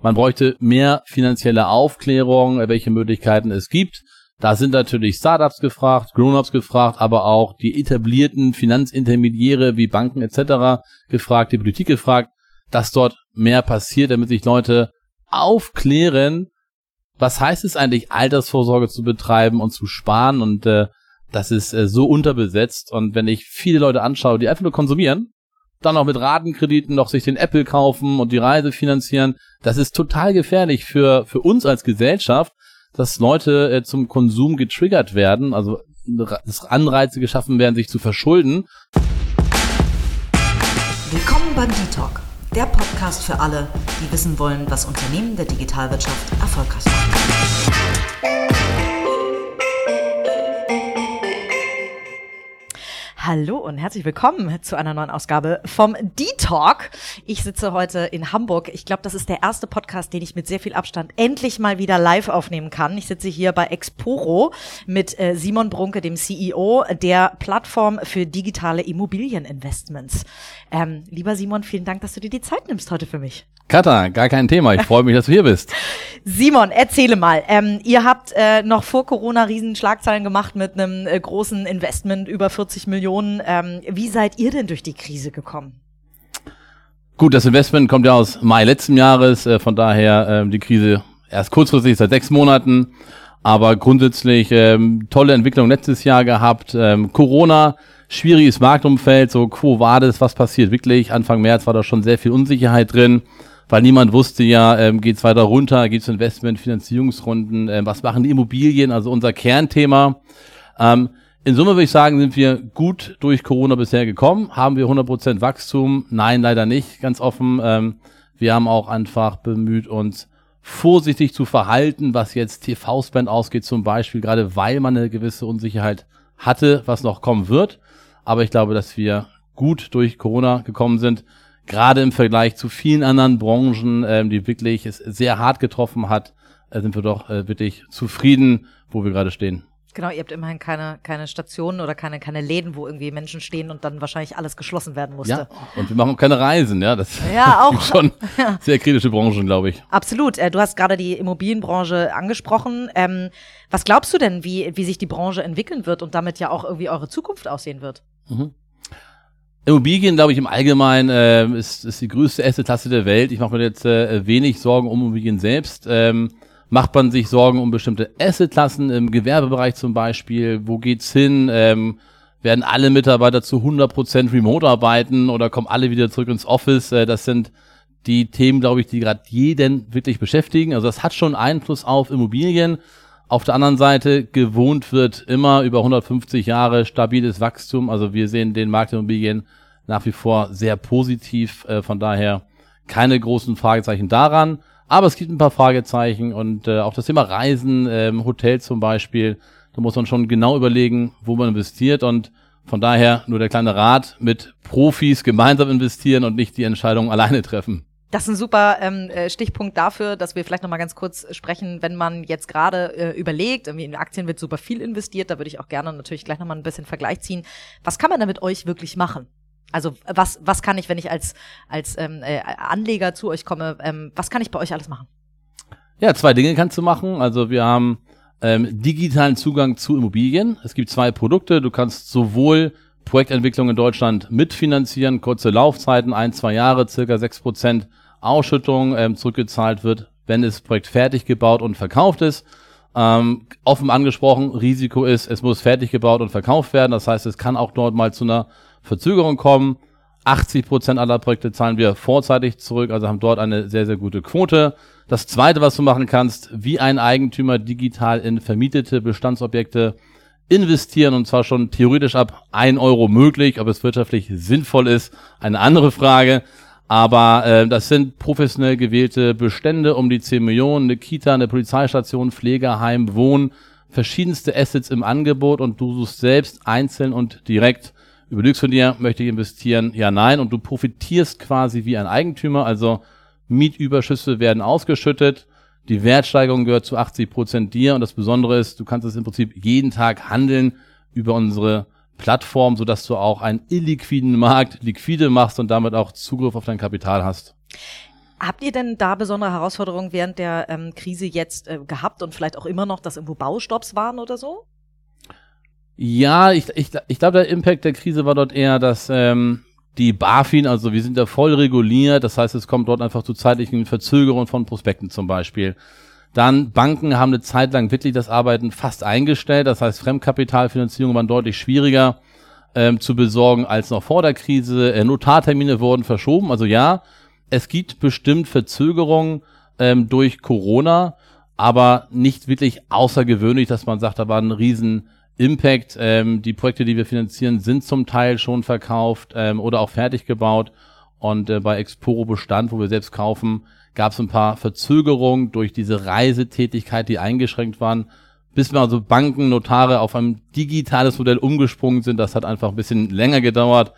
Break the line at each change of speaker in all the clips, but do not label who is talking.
Man bräuchte mehr finanzielle Aufklärung, welche Möglichkeiten es gibt. Da sind natürlich Startups gefragt, Grown-ups gefragt, aber auch die etablierten Finanzintermediäre wie Banken etc. gefragt, die Politik gefragt, dass dort mehr passiert, damit sich Leute aufklären, was heißt es eigentlich, Altersvorsorge zu betreiben und zu sparen und äh, das ist äh, so unterbesetzt und wenn ich viele Leute anschaue, die einfach nur konsumieren, dann auch mit Ratenkrediten noch sich den Apple kaufen und die Reise finanzieren, das ist total gefährlich für, für uns als Gesellschaft, dass Leute äh, zum Konsum getriggert werden, also dass Anreize geschaffen werden, sich zu verschulden.
Willkommen beim D-Talk, der Podcast für alle, die wissen wollen, was Unternehmen der Digitalwirtschaft erfolgreich machen. Hallo und herzlich willkommen zu einer neuen Ausgabe vom D-Talk. Ich sitze heute in Hamburg. Ich glaube, das ist der erste Podcast, den ich mit sehr viel Abstand endlich mal wieder live aufnehmen kann. Ich sitze hier bei Exporo mit äh, Simon Brunke, dem CEO der Plattform für digitale Immobilieninvestments. Ähm, lieber Simon, vielen Dank, dass du dir die Zeit nimmst heute für mich.
Katha, gar kein Thema. Ich freue mich, dass du hier bist.
Simon, erzähle mal. Ähm, ihr habt äh, noch vor Corona riesen Schlagzeilen gemacht mit einem äh, großen Investment über 40 Millionen. Ähm, wie seid ihr denn durch die Krise gekommen?
Gut, das Investment kommt ja aus Mai letzten Jahres, äh, von daher äh, die Krise erst kurzfristig seit sechs Monaten, aber grundsätzlich ähm, tolle Entwicklung letztes Jahr gehabt. Ähm, Corona, schwieriges Marktumfeld, so quo war das, was passiert wirklich? Anfang März war da schon sehr viel Unsicherheit drin weil niemand wusste ja, ähm, geht es weiter runter, geht es Investment, Finanzierungsrunden, ähm, was machen die Immobilien, also unser Kernthema. Ähm, in Summe würde ich sagen, sind wir gut durch Corona bisher gekommen. Haben wir 100% Wachstum? Nein, leider nicht, ganz offen. Ähm, wir haben auch einfach bemüht, uns vorsichtig zu verhalten, was jetzt TV-Spend ausgeht zum Beispiel, gerade weil man eine gewisse Unsicherheit hatte, was noch kommen wird. Aber ich glaube, dass wir gut durch Corona gekommen sind gerade im Vergleich zu vielen anderen Branchen, ähm, die wirklich es sehr hart getroffen hat, äh, sind wir doch äh, wirklich zufrieden, wo wir gerade stehen.
Genau, ihr habt immerhin keine, keine Stationen oder keine, keine Läden, wo irgendwie Menschen stehen und dann wahrscheinlich alles geschlossen werden musste.
Ja, und wir machen keine Reisen, ja. Das
ja, auch.
schon ja. sehr kritische Branchen, glaube ich.
Absolut. Äh, du hast gerade die Immobilienbranche angesprochen. Ähm, was glaubst du denn, wie, wie sich die Branche entwickeln wird und damit ja auch irgendwie eure Zukunft aussehen wird? Mhm.
Immobilien, glaube ich, im Allgemeinen äh, ist, ist die größte Asset-Klasse der Welt. Ich mache mir jetzt äh, wenig Sorgen um Immobilien selbst. Ähm, macht man sich Sorgen um bestimmte Asset-Klassen im Gewerbebereich zum Beispiel? Wo geht's hin? Ähm, werden alle Mitarbeiter zu 100% remote arbeiten oder kommen alle wieder zurück ins Office? Äh, das sind die Themen, glaube ich, die gerade jeden wirklich beschäftigen. Also das hat schon Einfluss auf Immobilien. Auf der anderen Seite gewohnt wird immer über 150 Jahre stabiles Wachstum. Also wir sehen den Markt der Immobilien nach wie vor sehr positiv. Äh, von daher keine großen Fragezeichen daran. Aber es gibt ein paar Fragezeichen und äh, auch das Thema Reisen, ähm, Hotel zum Beispiel, da muss man schon genau überlegen, wo man investiert und von daher nur der kleine Rat mit Profis gemeinsam investieren und nicht die Entscheidung alleine treffen.
Das ist ein super ähm, äh, Stichpunkt dafür, dass wir vielleicht noch mal ganz kurz sprechen, wenn man jetzt gerade äh, überlegt, irgendwie in Aktien wird super viel investiert, da würde ich auch gerne natürlich gleich noch mal ein bisschen Vergleich ziehen. Was kann man da mit euch wirklich machen? Also was, was kann ich, wenn ich als, als ähm, äh, Anleger zu euch komme, ähm, was kann ich bei euch alles machen?
Ja, zwei Dinge kannst du machen. Also wir haben ähm, digitalen Zugang zu Immobilien. Es gibt zwei Produkte. Du kannst sowohl Projektentwicklung in Deutschland mitfinanzieren, kurze Laufzeiten, ein, zwei Jahre, circa sechs Prozent Ausschüttung ähm, zurückgezahlt wird, wenn das Projekt fertig gebaut und verkauft ist. Ähm, offen angesprochen, Risiko ist, es muss fertig gebaut und verkauft werden. Das heißt, es kann auch dort mal zu einer Verzögerung kommen. 80 Prozent aller Projekte zahlen wir vorzeitig zurück, also haben dort eine sehr, sehr gute Quote. Das zweite, was du machen kannst, wie ein Eigentümer digital in vermietete Bestandsobjekte investieren und zwar schon theoretisch ab ein Euro möglich. Ob es wirtschaftlich sinnvoll ist, eine andere Frage. Aber äh, das sind professionell gewählte Bestände um die 10 Millionen, eine Kita, eine Polizeistation, Pflegeheim, Wohn, verschiedenste Assets im Angebot und du suchst selbst einzeln und direkt überlegst von dir, möchte ich investieren? Ja, nein. Und du profitierst quasi wie ein Eigentümer. Also Mietüberschüsse werden ausgeschüttet. Die Wertsteigerung gehört zu 80 Prozent dir. Und das Besondere ist, du kannst es im Prinzip jeden Tag handeln über unsere Plattform, sodass du auch einen illiquiden Markt liquide machst und damit auch Zugriff auf dein Kapital hast.
Habt ihr denn da besondere Herausforderungen während der ähm, Krise jetzt äh, gehabt und vielleicht auch immer noch, dass irgendwo Baustopps waren oder so?
Ja, ich, ich, ich glaube, der Impact der Krise war dort eher, dass ähm, die BaFin, also wir sind da voll reguliert, das heißt, es kommt dort einfach zu zeitlichen Verzögerungen von Prospekten zum Beispiel. Dann Banken haben eine Zeit lang wirklich das Arbeiten fast eingestellt, das heißt, Fremdkapitalfinanzierung waren deutlich schwieriger ähm, zu besorgen als noch vor der Krise. Äh, Notartermine wurden verschoben, also ja, es gibt bestimmt Verzögerungen ähm, durch Corona, aber nicht wirklich außergewöhnlich, dass man sagt, da war ein riesen Impact. Ähm, die Projekte, die wir finanzieren, sind zum Teil schon verkauft ähm, oder auch fertig gebaut. Und äh, bei Exporo Bestand, wo wir selbst kaufen, gab es ein paar Verzögerungen durch diese Reisetätigkeit, die eingeschränkt waren. Bis wir also Banken, Notare auf ein digitales Modell umgesprungen sind, das hat einfach ein bisschen länger gedauert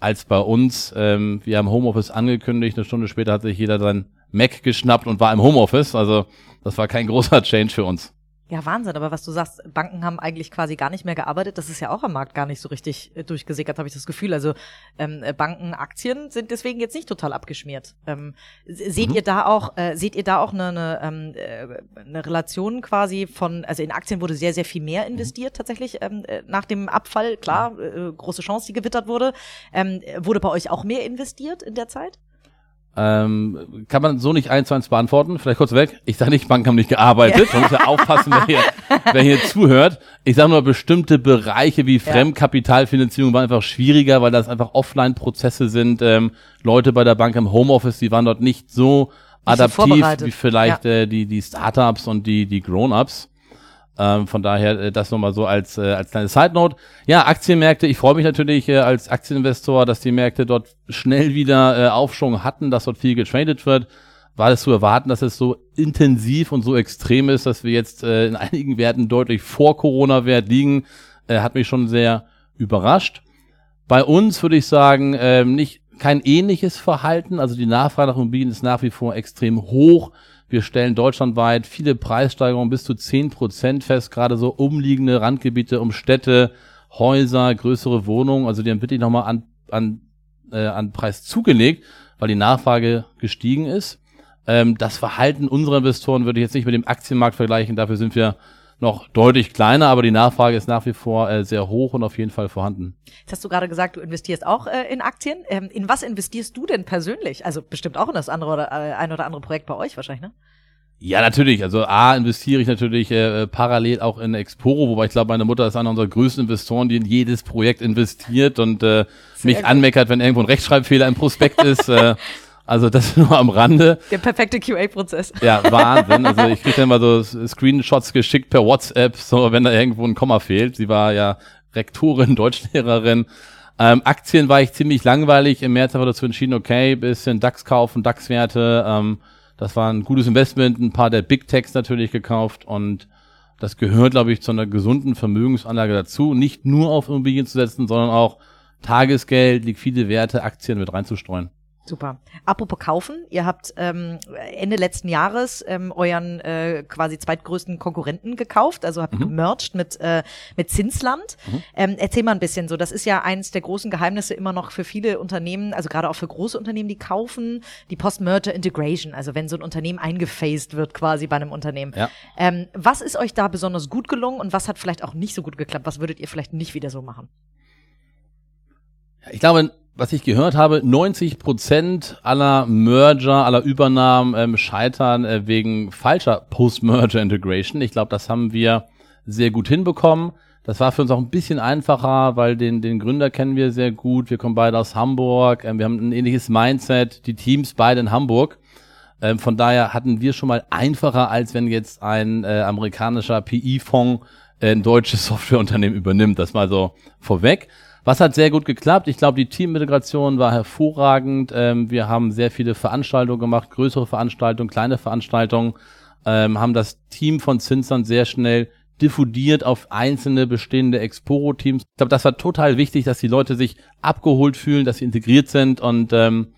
als bei uns. Ähm, wir haben Homeoffice angekündigt, eine Stunde später hat sich jeder sein Mac geschnappt und war im Homeoffice. Also das war kein großer Change für uns.
Ja, Wahnsinn. Aber was du sagst, Banken haben eigentlich quasi gar nicht mehr gearbeitet. Das ist ja auch am Markt gar nicht so richtig äh, durchgesickert, habe ich das Gefühl. Also ähm, äh, Bankenaktien sind deswegen jetzt nicht total abgeschmiert. Ähm, seht mhm. ihr da auch, äh, seht ihr da auch eine, eine, ähm, äh, eine Relation quasi von, also in Aktien wurde sehr, sehr viel mehr investiert mhm. tatsächlich ähm, äh, nach dem Abfall. Klar, äh, große Chance, die gewittert wurde. Ähm, wurde bei euch auch mehr investiert in der Zeit?
Ähm, kann man so nicht eins zu eins beantworten. Vielleicht kurz weg. Ich sage nicht, Banken haben nicht gearbeitet. Man muss ja aufpassen, wer hier, wer hier zuhört. Ich sage nur, bestimmte Bereiche wie Fremdkapitalfinanzierung waren einfach schwieriger, weil das einfach Offline-Prozesse sind. Ähm, Leute bei der Bank im Homeoffice, die waren dort nicht so adaptiv wie vielleicht ja. äh, die, die Startups und die, die Grown-Ups. Ähm, von daher äh, das nochmal so als, äh, als kleine Side Note. Ja, Aktienmärkte, ich freue mich natürlich äh, als Aktieninvestor, dass die Märkte dort schnell wieder äh, Aufschwung hatten, dass dort viel getradet wird. War es zu erwarten, dass es so intensiv und so extrem ist, dass wir jetzt äh, in einigen Werten deutlich vor Corona-Wert liegen, äh, hat mich schon sehr überrascht. Bei uns würde ich sagen, äh, nicht kein ähnliches Verhalten. Also die Nachfrage nach Immobilien ist nach wie vor extrem hoch. Wir stellen deutschlandweit viele Preissteigerungen bis zu zehn Prozent fest, gerade so umliegende Randgebiete um Städte, Häuser, größere Wohnungen. Also die haben wirklich nochmal an, an, äh, an Preis zugelegt, weil die Nachfrage gestiegen ist. Ähm, das Verhalten unserer Investoren würde ich jetzt nicht mit dem Aktienmarkt vergleichen. Dafür sind wir noch deutlich kleiner, aber die Nachfrage ist nach wie vor äh, sehr hoch und auf jeden Fall vorhanden.
Jetzt hast du gerade gesagt, du investierst auch äh, in Aktien. Ähm, in was investierst du denn persönlich? Also bestimmt auch in das andere oder äh, ein oder andere Projekt bei euch wahrscheinlich, ne?
Ja, natürlich. Also A, investiere ich natürlich äh, parallel auch in Exporo, wobei ich glaube, meine Mutter ist einer unserer größten Investoren, die in jedes Projekt investiert und äh, mich gut. anmeckert, wenn irgendwo ein Rechtschreibfehler im Prospekt ist. Äh, also das nur am Rande.
Der perfekte QA-Prozess.
Ja, Wahnsinn. Also ich kriege dann mal so Screenshots geschickt per WhatsApp, so wenn da irgendwo ein Komma fehlt. Sie war ja Rektorin, Deutschlehrerin. Ähm, Aktien war ich ziemlich langweilig. Im März haben wir dazu entschieden, okay, bisschen DAX kaufen, DAX-Werte. Ähm, das war ein gutes Investment, ein paar der Big Techs natürlich gekauft und das gehört, glaube ich, zu einer gesunden Vermögensanlage dazu. Nicht nur auf Immobilien zu setzen, sondern auch Tagesgeld, liquide Werte, Aktien mit reinzustreuen.
Super. Apropos kaufen, ihr habt ähm, Ende letzten Jahres ähm, euren äh, quasi zweitgrößten Konkurrenten gekauft, also habt mhm. gemerged mit, äh, mit Zinsland. Mhm. Ähm, erzähl mal ein bisschen so, das ist ja eins der großen Geheimnisse immer noch für viele Unternehmen, also gerade auch für große Unternehmen, die kaufen, die Post-Merger Integration, also wenn so ein Unternehmen eingefaced wird quasi bei einem Unternehmen. Ja. Ähm, was ist euch da besonders gut gelungen und was hat vielleicht auch nicht so gut geklappt? Was würdet ihr vielleicht nicht wieder so machen?
Ich glaube, was ich gehört habe, 90 Prozent aller Merger, aller Übernahmen ähm, scheitern äh, wegen falscher Post-Merger Integration. Ich glaube, das haben wir sehr gut hinbekommen. Das war für uns auch ein bisschen einfacher, weil den, den Gründer kennen wir sehr gut. Wir kommen beide aus Hamburg. Ähm, wir haben ein ähnliches Mindset. Die Teams beide in Hamburg. Ähm, von daher hatten wir schon mal einfacher, als wenn jetzt ein äh, amerikanischer PI-Fonds äh, ein deutsches Softwareunternehmen übernimmt. Das mal so vorweg. Was hat sehr gut geklappt? Ich glaube, die Teamintegration war hervorragend. Ähm, wir haben sehr viele Veranstaltungen gemacht, größere Veranstaltungen, kleine Veranstaltungen, ähm, haben das Team von Zinsland sehr schnell diffundiert auf einzelne bestehende Exporo-Teams. Ich glaube, das war total wichtig, dass die Leute sich abgeholt fühlen, dass sie integriert sind und ähm,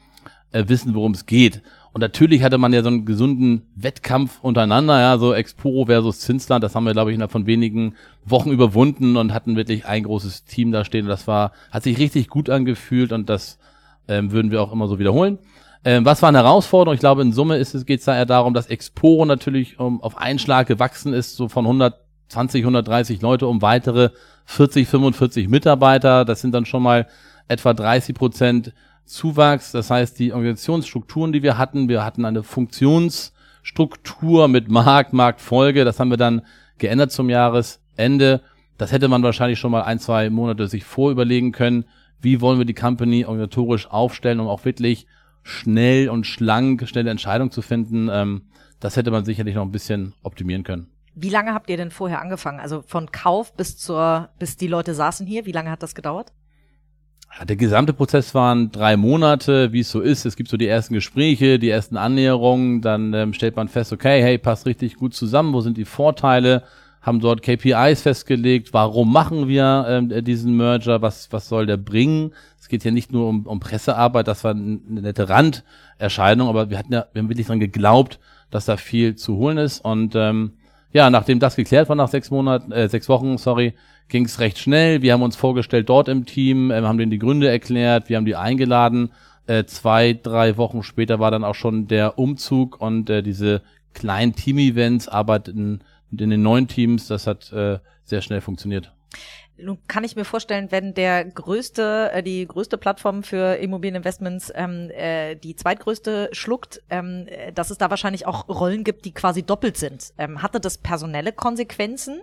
äh, wissen, worum es geht. Und natürlich hatte man ja so einen gesunden Wettkampf untereinander, ja, so Exporo versus Zinsland, das haben wir, glaube ich, innerhalb von wenigen Wochen überwunden und hatten wirklich ein großes Team da stehen. Das war, hat sich richtig gut angefühlt und das ähm, würden wir auch immer so wiederholen. Ähm, was war eine Herausforderung? Ich glaube, in Summe geht es da eher darum, dass Exporo natürlich um, auf einen Schlag gewachsen ist, so von 120, 130 Leute um weitere 40, 45 Mitarbeiter. Das sind dann schon mal etwa 30 Prozent Zuwachs. Das heißt, die Organisationsstrukturen, die wir hatten, wir hatten eine Funktionsstruktur mit Markt, Marktfolge. Das haben wir dann geändert zum Jahresende. Das hätte man wahrscheinlich schon mal ein, zwei Monate sich vorüberlegen können. Wie wollen wir die Company organisatorisch aufstellen, um auch wirklich schnell und schlank schnelle Entscheidungen zu finden? Ähm, das hätte man sicherlich noch ein bisschen optimieren können.
Wie lange habt ihr denn vorher angefangen? Also von Kauf bis zur, bis die Leute saßen hier, wie lange hat das gedauert?
Der gesamte Prozess waren drei Monate, wie es so ist. Es gibt so die ersten Gespräche, die ersten Annäherungen, dann ähm, stellt man fest, okay, hey, passt richtig gut zusammen, wo sind die Vorteile? Haben dort KPIs festgelegt, warum machen wir ähm, diesen Merger, was, was soll der bringen? Es geht hier nicht nur um, um Pressearbeit, das war eine nette Randerscheinung, aber wir hatten ja, wir haben wirklich dran geglaubt, dass da viel zu holen ist. Und ähm, ja, nachdem das geklärt war nach sechs Monaten, äh, sechs Wochen, sorry, ging es recht schnell. Wir haben uns vorgestellt dort im Team, äh, haben denen die Gründe erklärt, wir haben die eingeladen. Äh, zwei, drei Wochen später war dann auch schon der Umzug und äh, diese kleinen Team-Events, arbeiten in den neuen Teams, das hat äh, sehr schnell funktioniert.
Nun kann ich mir vorstellen, wenn der größte, äh, die größte Plattform für Immobilieninvestments ähm, äh, die zweitgrößte schluckt, ähm, äh, dass es da wahrscheinlich auch Rollen gibt, die quasi doppelt sind. Ähm, hatte das personelle Konsequenzen?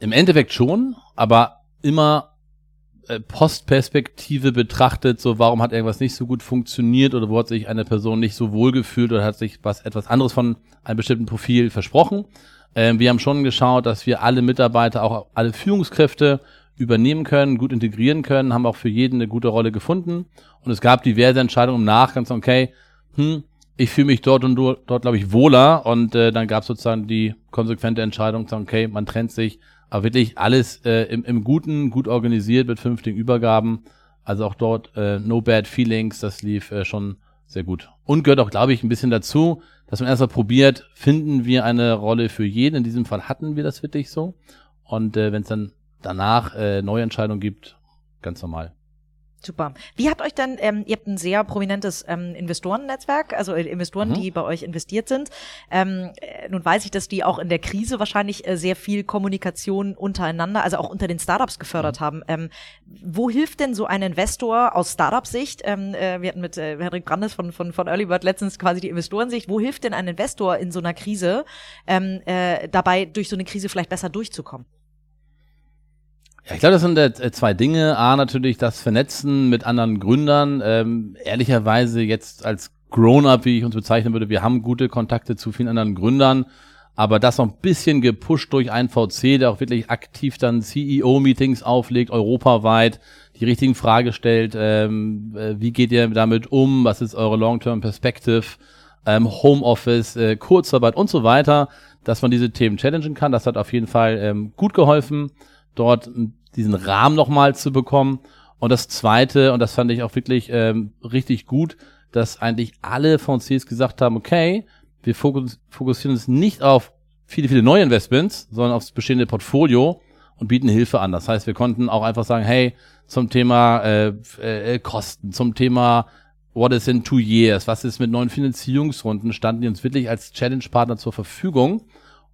Im Endeffekt schon, aber immer äh, Postperspektive betrachtet, so warum hat irgendwas nicht so gut funktioniert oder wo hat sich eine Person nicht so wohl gefühlt oder hat sich was etwas anderes von einem bestimmten Profil versprochen. Ähm, wir haben schon geschaut, dass wir alle Mitarbeiter, auch alle Führungskräfte übernehmen können, gut integrieren können, haben auch für jeden eine gute Rolle gefunden. Und es gab diverse Entscheidungen im Nachgang, okay, hm, ich fühle mich dort und dort, glaube ich, wohler. Und äh, dann gab es sozusagen die konsequente Entscheidung, okay, man trennt sich. Aber wirklich alles äh, im, im Guten, gut organisiert mit fünftigen Übergaben. Also auch dort äh, no bad feelings, das lief äh, schon sehr gut. Und gehört auch, glaube ich, ein bisschen dazu, dass man erstmal probiert, finden wir eine Rolle für jeden. In diesem Fall hatten wir das wirklich so. Und äh, wenn es dann danach äh, neue Entscheidungen gibt, ganz normal.
Super. Wie hat euch denn, ähm, ihr habt ein sehr prominentes ähm, Investorennetzwerk, also äh, Investoren, mhm. die bei euch investiert sind. Ähm, äh, nun weiß ich, dass die auch in der Krise wahrscheinlich äh, sehr viel Kommunikation untereinander, also auch unter den Startups gefördert mhm. haben. Ähm, wo hilft denn so ein Investor aus Startup-Sicht? Ähm, äh, wir hatten mit äh, Henrik Brandes von, von, von Earlybird letztens quasi die Investorensicht. Wo hilft denn ein Investor in so einer Krise ähm, äh, dabei, durch so eine Krise vielleicht besser durchzukommen?
Ja, ich glaube, das sind äh, zwei Dinge. A, natürlich das Vernetzen mit anderen Gründern. Ähm, ehrlicherweise jetzt als Grown-up, wie ich uns bezeichnen würde, wir haben gute Kontakte zu vielen anderen Gründern. Aber das noch ein bisschen gepusht durch einen VC, der auch wirklich aktiv dann CEO-Meetings auflegt, europaweit, die richtigen Fragen stellt, ähm, äh, wie geht ihr damit um, was ist eure Long-Term Perspective, ähm, Homeoffice, äh, Kurzarbeit und so weiter, dass man diese Themen challengen kann. Das hat auf jeden Fall ähm, gut geholfen, dort diesen Rahmen nochmal zu bekommen. Und das Zweite, und das fand ich auch wirklich ähm, richtig gut, dass eigentlich alle VCs gesagt haben, okay, wir fokussieren uns nicht auf viele, viele neue Investments, sondern aufs bestehende Portfolio und bieten Hilfe an. Das heißt, wir konnten auch einfach sagen, hey, zum Thema äh, äh, Kosten, zum Thema What is in two years, was ist mit neuen Finanzierungsrunden, standen die uns wirklich als Challenge-Partner zur Verfügung,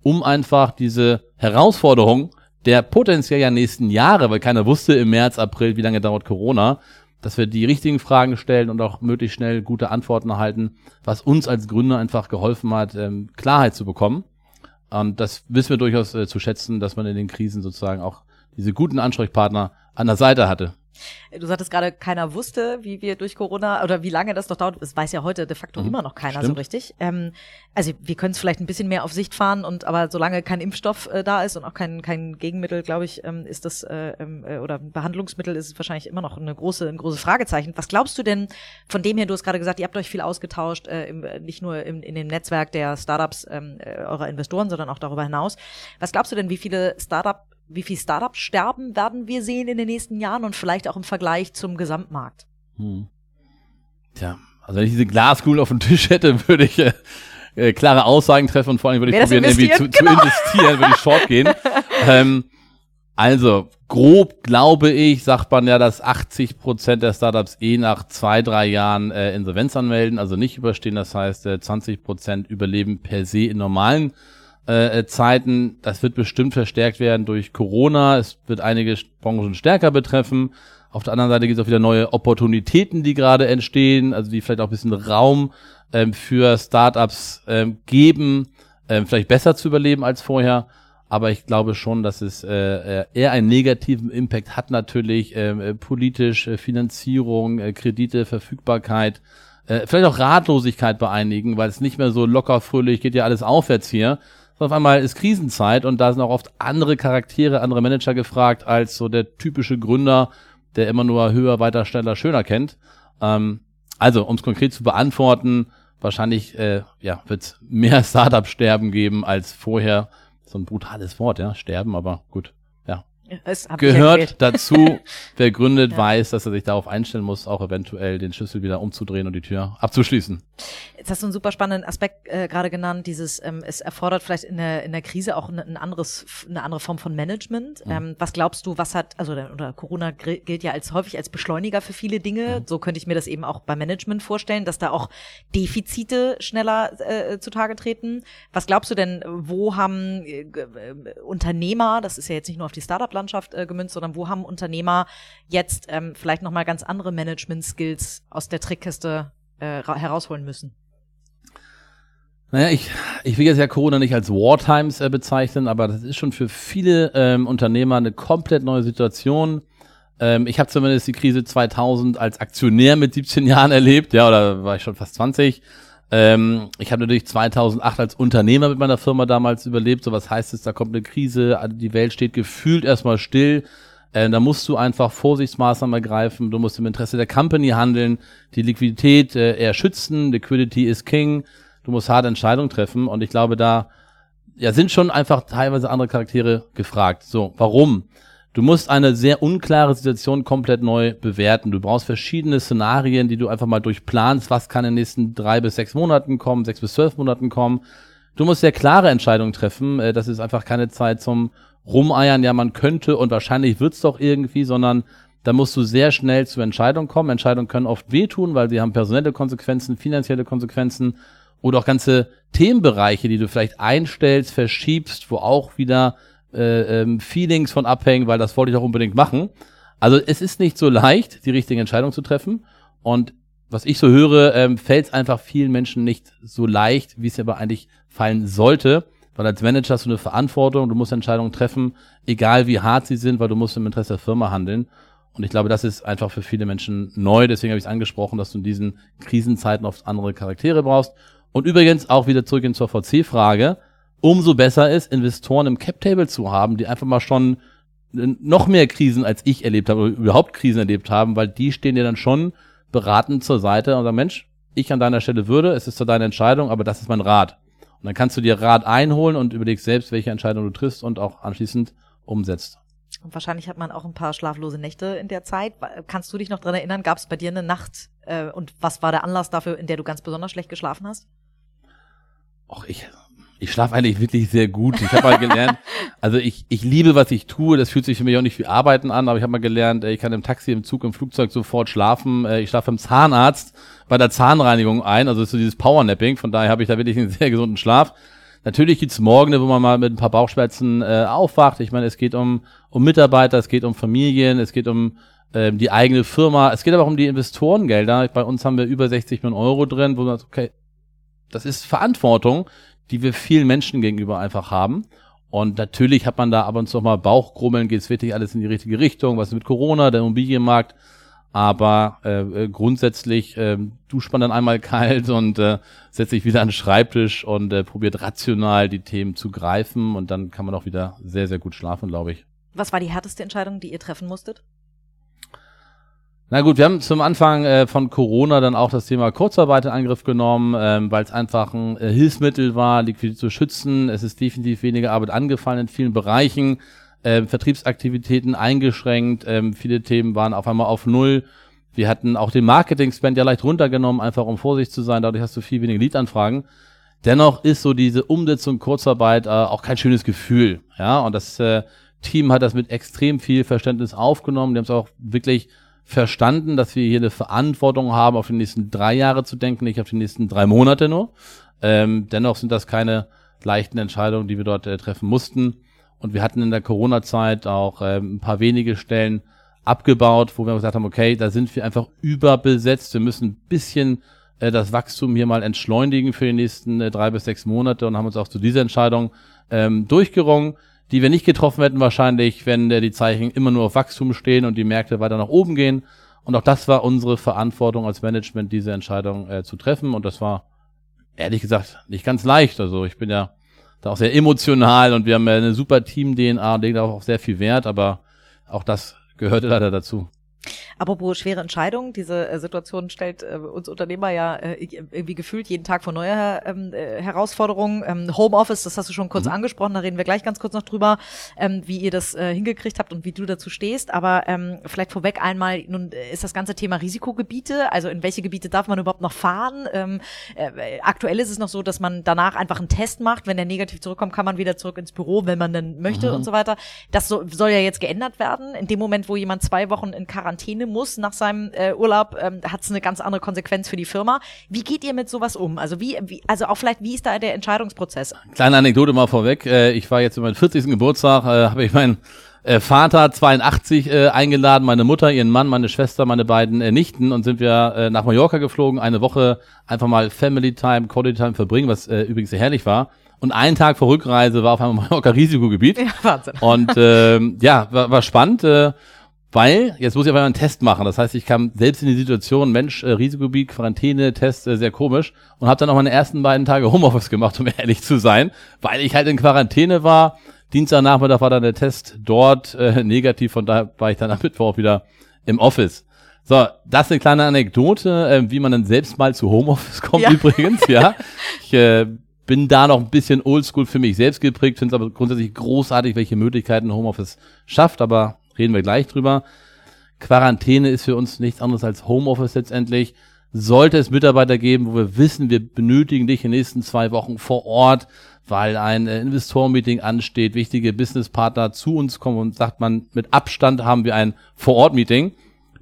um einfach diese Herausforderung der potenziell ja nächsten Jahre, weil keiner wusste im März, April, wie lange dauert Corona, dass wir die richtigen Fragen stellen und auch möglichst schnell gute Antworten erhalten, was uns als Gründer einfach geholfen hat, ähm, Klarheit zu bekommen. Und das wissen wir durchaus äh, zu schätzen, dass man in den Krisen sozusagen auch diese guten Ansprechpartner an der Seite hatte.
Du sagtest gerade, keiner wusste, wie wir durch Corona oder wie lange das noch dauert. Das weiß ja heute de facto mhm. immer noch keiner Stimmt. so richtig. Ähm, also wir können es vielleicht ein bisschen mehr auf Sicht fahren und aber solange kein Impfstoff äh, da ist und auch kein, kein Gegenmittel, glaube ich, ähm, ist das äh, ähm, äh, oder Behandlungsmittel ist es wahrscheinlich immer noch eine große, ein großes Fragezeichen. Was glaubst du denn von dem her? Du hast gerade gesagt, ihr habt euch viel ausgetauscht, äh, im, nicht nur im, in dem Netzwerk der Startups ähm, äh, eurer Investoren, sondern auch darüber hinaus. Was glaubst du denn, wie viele Startup wie viel Startups sterben werden wir sehen in den nächsten Jahren und vielleicht auch im Vergleich zum Gesamtmarkt? Hm.
Tja, also wenn ich diese Glaskugel auf dem Tisch hätte, würde ich äh, äh, klare Aussagen treffen und vor allem würde ich Wer probieren, irgendwie zu, genau. zu investieren, würde ich short gehen. ähm, Also, grob glaube ich, sagt man ja, dass 80 Prozent der Startups eh nach zwei, drei Jahren äh, Insolvenz anmelden, also nicht überstehen. Das heißt, äh, 20 Prozent überleben per se in normalen äh, Zeiten. Das wird bestimmt verstärkt werden durch Corona. Es wird einige Branchen stärker betreffen. Auf der anderen Seite gibt es auch wieder neue Opportunitäten, die gerade entstehen, also die vielleicht auch ein bisschen Raum ähm, für Startups ähm, geben, ähm, vielleicht besser zu überleben als vorher aber ich glaube schon, dass es äh, äh, eher einen negativen Impact hat natürlich ähm, äh, politisch, äh, Finanzierung, äh, Kredite, Verfügbarkeit, äh, vielleicht auch Ratlosigkeit bei einigen, weil es nicht mehr so locker fröhlich geht ja alles aufwärts hier. Sondern auf einmal ist Krisenzeit und da sind auch oft andere Charaktere, andere Manager gefragt als so der typische Gründer, der immer nur höher, weiter, schneller, schöner kennt. Ähm, also, um es konkret zu beantworten, wahrscheinlich äh, ja, wird es mehr Startup-Sterben geben als vorher so ein brutales Wort, ja, sterben, aber gut gehört dazu. Wer gründet, ja. weiß, dass er sich darauf einstellen muss, auch eventuell den Schlüssel wieder umzudrehen und die Tür abzuschließen.
Jetzt hast du einen super spannenden Aspekt äh, gerade genannt, dieses, ähm, es erfordert vielleicht in der, in der Krise auch ein, ein anderes, eine andere Form von Management. Mhm. Ähm, was glaubst du, was hat, also oder Corona gilt ja als häufig als Beschleuniger für viele Dinge. Mhm. So könnte ich mir das eben auch beim Management vorstellen, dass da auch Defizite schneller äh, zutage treten. Was glaubst du denn, wo haben äh, äh Unternehmer, das ist ja jetzt nicht nur auf die Startup Startup-Landschaft äh, gemünzt, sondern wo haben Unternehmer jetzt ähm, vielleicht nochmal ganz andere Management-Skills aus der Trickkiste äh, herausholen müssen?
Naja, ich, ich will jetzt ja Corona nicht als Wartimes äh, bezeichnen, aber das ist schon für viele ähm, Unternehmer eine komplett neue Situation. Ähm, ich habe zumindest die Krise 2000 als Aktionär mit 17 Jahren erlebt, ja, oder war ich schon fast 20. Ähm, ich habe natürlich 2008 als Unternehmer mit meiner Firma damals überlebt. So was heißt es, da kommt eine Krise, die Welt steht gefühlt erstmal still. Äh, da musst du einfach Vorsichtsmaßnahmen ergreifen. Du musst im Interesse der Company handeln, die Liquidität äh, eher schützen. Liquidity is king. Du musst harte Entscheidungen treffen. Und ich glaube, da ja, sind schon einfach teilweise andere Charaktere gefragt. So, warum? Du musst eine sehr unklare Situation komplett neu bewerten. Du brauchst verschiedene Szenarien, die du einfach mal durchplanst. Was kann in den nächsten drei bis sechs Monaten kommen, sechs bis zwölf Monaten kommen. Du musst sehr klare Entscheidungen treffen. Äh, das ist einfach keine Zeit zum Rumeiern. Ja, man könnte und wahrscheinlich wird's doch irgendwie, sondern da musst du sehr schnell zu Entscheidungen kommen. Entscheidungen können oft wehtun, weil sie haben personelle Konsequenzen, finanzielle Konsequenzen oder auch ganze Themenbereiche, die du vielleicht einstellst, verschiebst, wo auch wieder äh, ähm, Feelings von abhängen, weil das wollte ich auch unbedingt machen. Also es ist nicht so leicht, die richtige Entscheidung zu treffen. Und was ich so höre, ähm, fällt es einfach vielen Menschen nicht so leicht, wie es aber eigentlich fallen sollte. Weil als Manager hast du eine Verantwortung, du musst Entscheidungen treffen, egal wie hart sie sind, weil du musst im Interesse der Firma handeln. Und ich glaube, das ist einfach für viele Menschen neu. Deswegen habe ich es angesprochen, dass du in diesen Krisenzeiten oft andere Charaktere brauchst. Und übrigens auch wieder zurück in zur VC-Frage umso besser ist, Investoren im Cap-Table zu haben, die einfach mal schon noch mehr Krisen als ich erlebt habe oder überhaupt Krisen erlebt haben, weil die stehen dir dann schon beratend zur Seite und sagen, Mensch, ich an deiner Stelle würde, es ist zu deiner Entscheidung, aber das ist mein Rat. Und dann kannst du dir Rat einholen und überlegst selbst, welche Entscheidung du triffst und auch anschließend umsetzt.
Und wahrscheinlich hat man auch ein paar schlaflose Nächte in der Zeit. Kannst du dich noch dran erinnern, gab es bei dir eine Nacht äh, und was war der Anlass dafür, in der du ganz besonders schlecht geschlafen hast?
Och, ich ich schlafe eigentlich wirklich sehr gut. Ich habe mal gelernt, also ich, ich liebe, was ich tue. Das fühlt sich für mich auch nicht wie Arbeiten an, aber ich habe mal gelernt, ich kann im Taxi, im Zug, im Flugzeug sofort schlafen. Äh, ich schlafe im Zahnarzt bei der Zahnreinigung ein, also ist so dieses Powernapping. Von daher habe ich da wirklich einen sehr gesunden Schlaf. Natürlich gibt's Morgen, wo man mal mit ein paar Bauchschmerzen äh, aufwacht. Ich meine, es geht um, um Mitarbeiter, es geht um Familien, es geht um ähm, die eigene Firma, es geht aber auch um die Investorengelder. Bei uns haben wir über 60 Millionen Euro drin, wo man sagt, okay, das ist Verantwortung, die wir vielen Menschen gegenüber einfach haben. Und natürlich hat man da ab und zu mal Bauchgrummeln, geht es wirklich alles in die richtige Richtung, was ist mit Corona, der Immobilienmarkt. Aber äh, äh, grundsätzlich äh, duscht man dann einmal kalt und äh, setzt sich wieder an den Schreibtisch und äh, probiert rational die Themen zu greifen und dann kann man auch wieder sehr, sehr gut schlafen, glaube ich.
Was war die härteste Entscheidung, die ihr treffen musstet?
Na gut, wir haben zum Anfang äh, von Corona dann auch das Thema Kurzarbeit in Angriff genommen, ähm, weil es einfach ein äh, Hilfsmittel war, Liquidität zu schützen. Es ist definitiv weniger Arbeit angefallen in vielen Bereichen, äh, Vertriebsaktivitäten eingeschränkt, ähm, viele Themen waren auf einmal auf Null. Wir hatten auch den Marketing-Spend ja leicht runtergenommen, einfach um vorsichtig zu sein, dadurch hast du viel weniger Lead-Anfragen. Dennoch ist so diese Umsetzung Kurzarbeit äh, auch kein schönes Gefühl, ja, und das äh, Team hat das mit extrem viel Verständnis aufgenommen. Die haben es auch wirklich verstanden, dass wir hier eine Verantwortung haben, auf die nächsten drei Jahre zu denken, nicht auf die nächsten drei Monate nur. Ähm, dennoch sind das keine leichten Entscheidungen, die wir dort äh, treffen mussten. Und wir hatten in der Corona-Zeit auch ähm, ein paar wenige Stellen abgebaut, wo wir gesagt haben, okay, da sind wir einfach überbesetzt. Wir müssen ein bisschen äh, das Wachstum hier mal entschleunigen für die nächsten äh, drei bis sechs Monate und haben uns auch zu dieser Entscheidung ähm, durchgerungen, die wir nicht getroffen hätten wahrscheinlich, wenn äh, die Zeichen immer nur auf Wachstum stehen und die Märkte weiter nach oben gehen. Und auch das war unsere Verantwortung als Management, diese Entscheidung äh, zu treffen. Und das war ehrlich gesagt nicht ganz leicht. Also ich bin ja da auch sehr emotional und wir haben ja eine super Team-DNA legen auch sehr viel Wert, aber auch das gehörte leider dazu.
Apropos schwere Entscheidungen, diese äh, Situation stellt äh, uns Unternehmer ja äh, irgendwie gefühlt jeden Tag vor neue ähm, äh, Herausforderungen. Ähm, Homeoffice, das hast du schon kurz mhm. angesprochen, da reden wir gleich ganz kurz noch drüber, ähm, wie ihr das äh, hingekriegt habt und wie du dazu stehst. Aber ähm, vielleicht vorweg einmal, nun äh, ist das ganze Thema Risikogebiete, also in welche Gebiete darf man überhaupt noch fahren? Ähm, äh, aktuell ist es noch so, dass man danach einfach einen Test macht. Wenn der negativ zurückkommt, kann man wieder zurück ins Büro, wenn man dann möchte mhm. und so weiter. Das so, soll ja jetzt geändert werden. In dem Moment, wo jemand zwei Wochen in Quarantäne Quarantäne muss nach seinem äh, Urlaub, ähm, hat es eine ganz andere Konsequenz für die Firma. Wie geht ihr mit sowas um? Also wie, wie also auch vielleicht, wie ist da der Entscheidungsprozess?
Kleine Anekdote mal vorweg. Äh, ich war jetzt in meinem 40. Geburtstag, äh, habe ich meinen äh, Vater 82 äh, eingeladen, meine Mutter, ihren Mann, meine Schwester, meine beiden äh, Nichten und sind wir äh, nach Mallorca geflogen, eine Woche einfach mal Family Time, Quality Time verbringen, was äh, übrigens sehr herrlich war. Und einen Tag vor Rückreise war auf einmal Mallorca Risikogebiet. Ja, Wahnsinn. Und ähm, ja, war, war spannend. Äh, weil, jetzt muss ich aber einen Test machen. Das heißt, ich kam selbst in die Situation, Mensch, äh, Risikogebiet, Quarantäne, Test, äh, sehr komisch. Und habe dann auch meine ersten beiden Tage Homeoffice gemacht, um ehrlich zu sein. Weil ich halt in Quarantäne war. Dienstagnachmittag war dann der Test dort äh, negativ. Von daher war ich dann am Mittwoch auch wieder im Office. So, das ist eine kleine Anekdote, äh, wie man dann selbst mal zu Homeoffice kommt ja. übrigens, ja. Ich äh, bin da noch ein bisschen oldschool für mich selbst geprägt, finde es aber grundsätzlich großartig, welche Möglichkeiten Homeoffice schafft, aber reden wir gleich drüber. Quarantäne ist für uns nichts anderes als Homeoffice letztendlich. Sollte es Mitarbeiter geben, wo wir wissen, wir benötigen dich in den nächsten zwei Wochen vor Ort, weil ein äh, Investorenmeeting ansteht, wichtige Businesspartner zu uns kommen und sagt man, mit Abstand haben wir ein Vor-Ort-Meeting.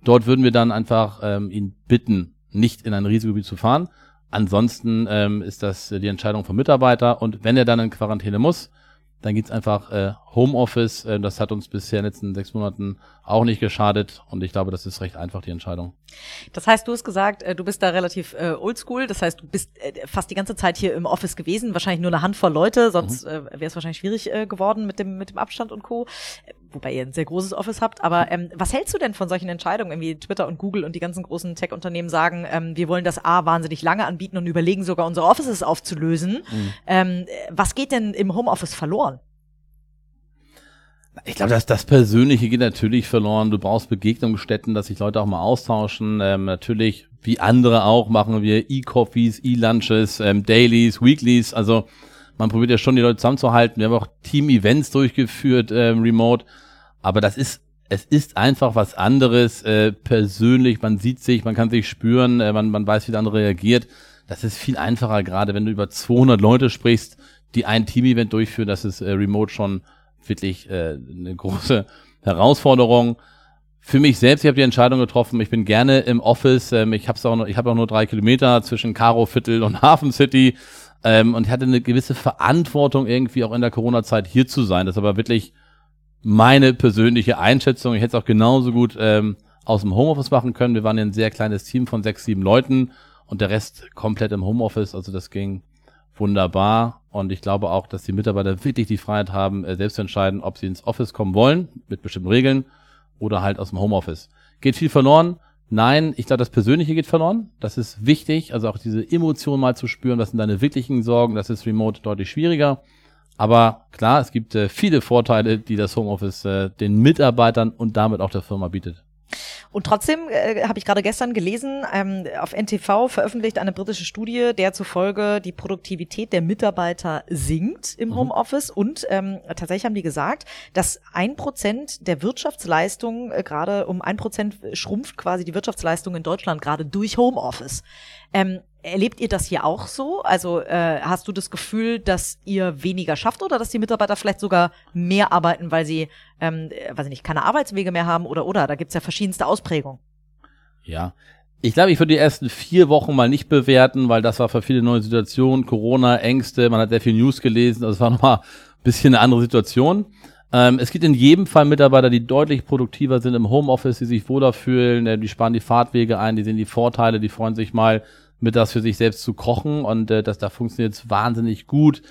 Dort würden wir dann einfach ähm, ihn bitten, nicht in ein Risikogebiet zu fahren. Ansonsten ähm, ist das die Entscheidung vom Mitarbeiter und wenn er dann in Quarantäne muss, dann geht's einfach äh, Homeoffice. Äh, das hat uns bisher in den letzten sechs Monaten auch nicht geschadet und ich glaube, das ist recht einfach die Entscheidung.
Das heißt, du hast gesagt, äh, du bist da relativ äh, oldschool. Das heißt, du bist äh, fast die ganze Zeit hier im Office gewesen. Wahrscheinlich nur eine Handvoll Leute, sonst mhm. äh, wäre es wahrscheinlich schwierig äh, geworden mit dem mit dem Abstand und Co. Wobei ihr ein sehr großes Office habt. Aber ähm, was hältst du denn von solchen Entscheidungen, wie Twitter und Google und die ganzen großen Tech-Unternehmen sagen, ähm, wir wollen das A wahnsinnig lange anbieten und überlegen sogar unsere Offices aufzulösen. Mhm. Ähm, was geht denn im Homeoffice verloren?
Ich glaube, dass das Persönliche geht natürlich verloren. Du brauchst Begegnungsstätten, dass sich Leute auch mal austauschen. Ähm, natürlich, wie andere auch, machen wir E-Coffees, E-Lunches, ähm, Dailies, Weeklies. Also man probiert ja schon, die Leute zusammenzuhalten. Wir haben auch Team-Events durchgeführt, ähm, remote. Aber das ist, es ist einfach was anderes, äh, persönlich. Man sieht sich, man kann sich spüren, äh, man, man weiß, wie der andere reagiert. Das ist viel einfacher, gerade wenn du über 200 Leute sprichst, die ein Team-Event durchführen. Das ist äh, remote schon wirklich äh, eine große Herausforderung. Für mich selbst, ich habe die Entscheidung getroffen, ich bin gerne im Office. Ähm, ich habe auch, noch, ich hab auch nur drei Kilometer zwischen Karo Viertel und Hafen City ähm, und ich hatte eine gewisse Verantwortung irgendwie auch in der Corona-Zeit hier zu sein. Das ist aber wirklich meine persönliche Einschätzung. Ich hätte es auch genauso gut ähm, aus dem Homeoffice machen können. Wir waren ja ein sehr kleines Team von sechs, sieben Leuten und der Rest komplett im Homeoffice. Also das ging wunderbar. Und ich glaube auch, dass die Mitarbeiter wirklich die Freiheit haben, äh, selbst zu entscheiden, ob sie ins Office kommen wollen, mit bestimmten Regeln, oder halt aus dem Homeoffice. Geht viel verloren? Nein, ich glaube, das Persönliche geht verloren. Das ist wichtig. Also auch diese Emotionen mal zu spüren, was sind deine wirklichen Sorgen, das ist remote deutlich schwieriger. Aber klar, es gibt äh, viele Vorteile, die das Homeoffice äh, den Mitarbeitern und damit auch der Firma bietet.
Und trotzdem äh, habe ich gerade gestern gelesen, ähm, auf NTV veröffentlicht eine britische Studie, der zufolge die Produktivität der Mitarbeiter sinkt im mhm. Homeoffice. Und ähm, tatsächlich haben die gesagt, dass ein Prozent der Wirtschaftsleistung äh, gerade um ein Prozent schrumpft quasi die Wirtschaftsleistung in Deutschland gerade durch Homeoffice. Ähm, Erlebt ihr das hier auch so? Also äh, hast du das Gefühl, dass ihr weniger schafft oder dass die Mitarbeiter vielleicht sogar mehr arbeiten, weil sie, ähm, äh, weiß ich nicht, keine Arbeitswege mehr haben oder oder? Da gibt's ja verschiedenste Ausprägungen.
Ja. Ich glaube, ich würde die ersten vier Wochen mal nicht bewerten, weil das war für viele neue Situationen, Corona, Ängste, man hat sehr viel News gelesen, also es war nochmal ein bisschen eine andere Situation. Ähm, es gibt in jedem Fall Mitarbeiter, die deutlich produktiver sind im Homeoffice, die sich wohler fühlen, die sparen die Fahrtwege ein, die sehen die Vorteile, die freuen sich mal mit das für sich selbst zu kochen und äh, das da funktioniert es wahnsinnig gut.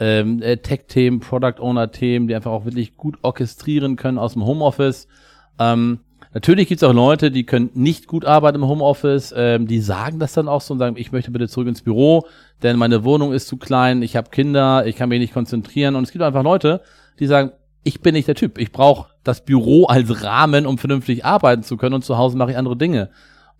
Ähm, äh, Tech-Themen, Product-Owner-Themen, die einfach auch wirklich gut orchestrieren können aus dem Homeoffice. Ähm, natürlich gibt es auch Leute, die können nicht gut arbeiten im Homeoffice, ähm, die sagen das dann auch so und sagen, ich möchte bitte zurück ins Büro, denn meine Wohnung ist zu klein, ich habe Kinder, ich kann mich nicht konzentrieren und es gibt einfach Leute, die sagen, ich bin nicht der Typ, ich brauche das Büro als Rahmen, um vernünftig arbeiten zu können und zu Hause mache ich andere Dinge.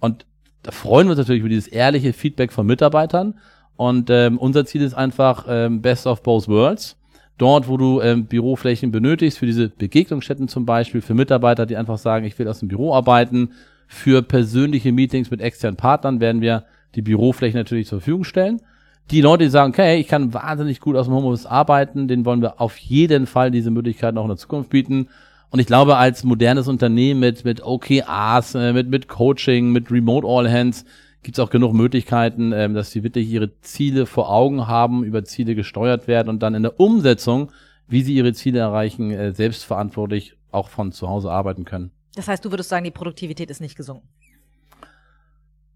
Und da freuen wir uns natürlich über dieses ehrliche Feedback von Mitarbeitern. Und ähm, unser Ziel ist einfach ähm, Best of Both Worlds. Dort, wo du ähm, Büroflächen benötigst, für diese Begegnungsstätten zum Beispiel, für Mitarbeiter, die einfach sagen, ich will aus dem Büro arbeiten, für persönliche Meetings mit externen Partnern werden wir die Büroflächen natürlich zur Verfügung stellen. Die Leute, die sagen, okay, ich kann wahnsinnig gut aus dem Homeoffice arbeiten, denen wollen wir auf jeden Fall diese Möglichkeiten auch in der Zukunft bieten. Und ich glaube, als modernes Unternehmen mit, mit OKRs, äh, mit, mit Coaching, mit Remote All Hands, gibt es auch genug Möglichkeiten, ähm, dass sie wirklich ihre Ziele vor Augen haben, über Ziele gesteuert werden und dann in der Umsetzung, wie sie ihre Ziele erreichen, äh, selbstverantwortlich auch von zu Hause arbeiten können.
Das heißt, du würdest sagen, die Produktivität ist nicht gesunken.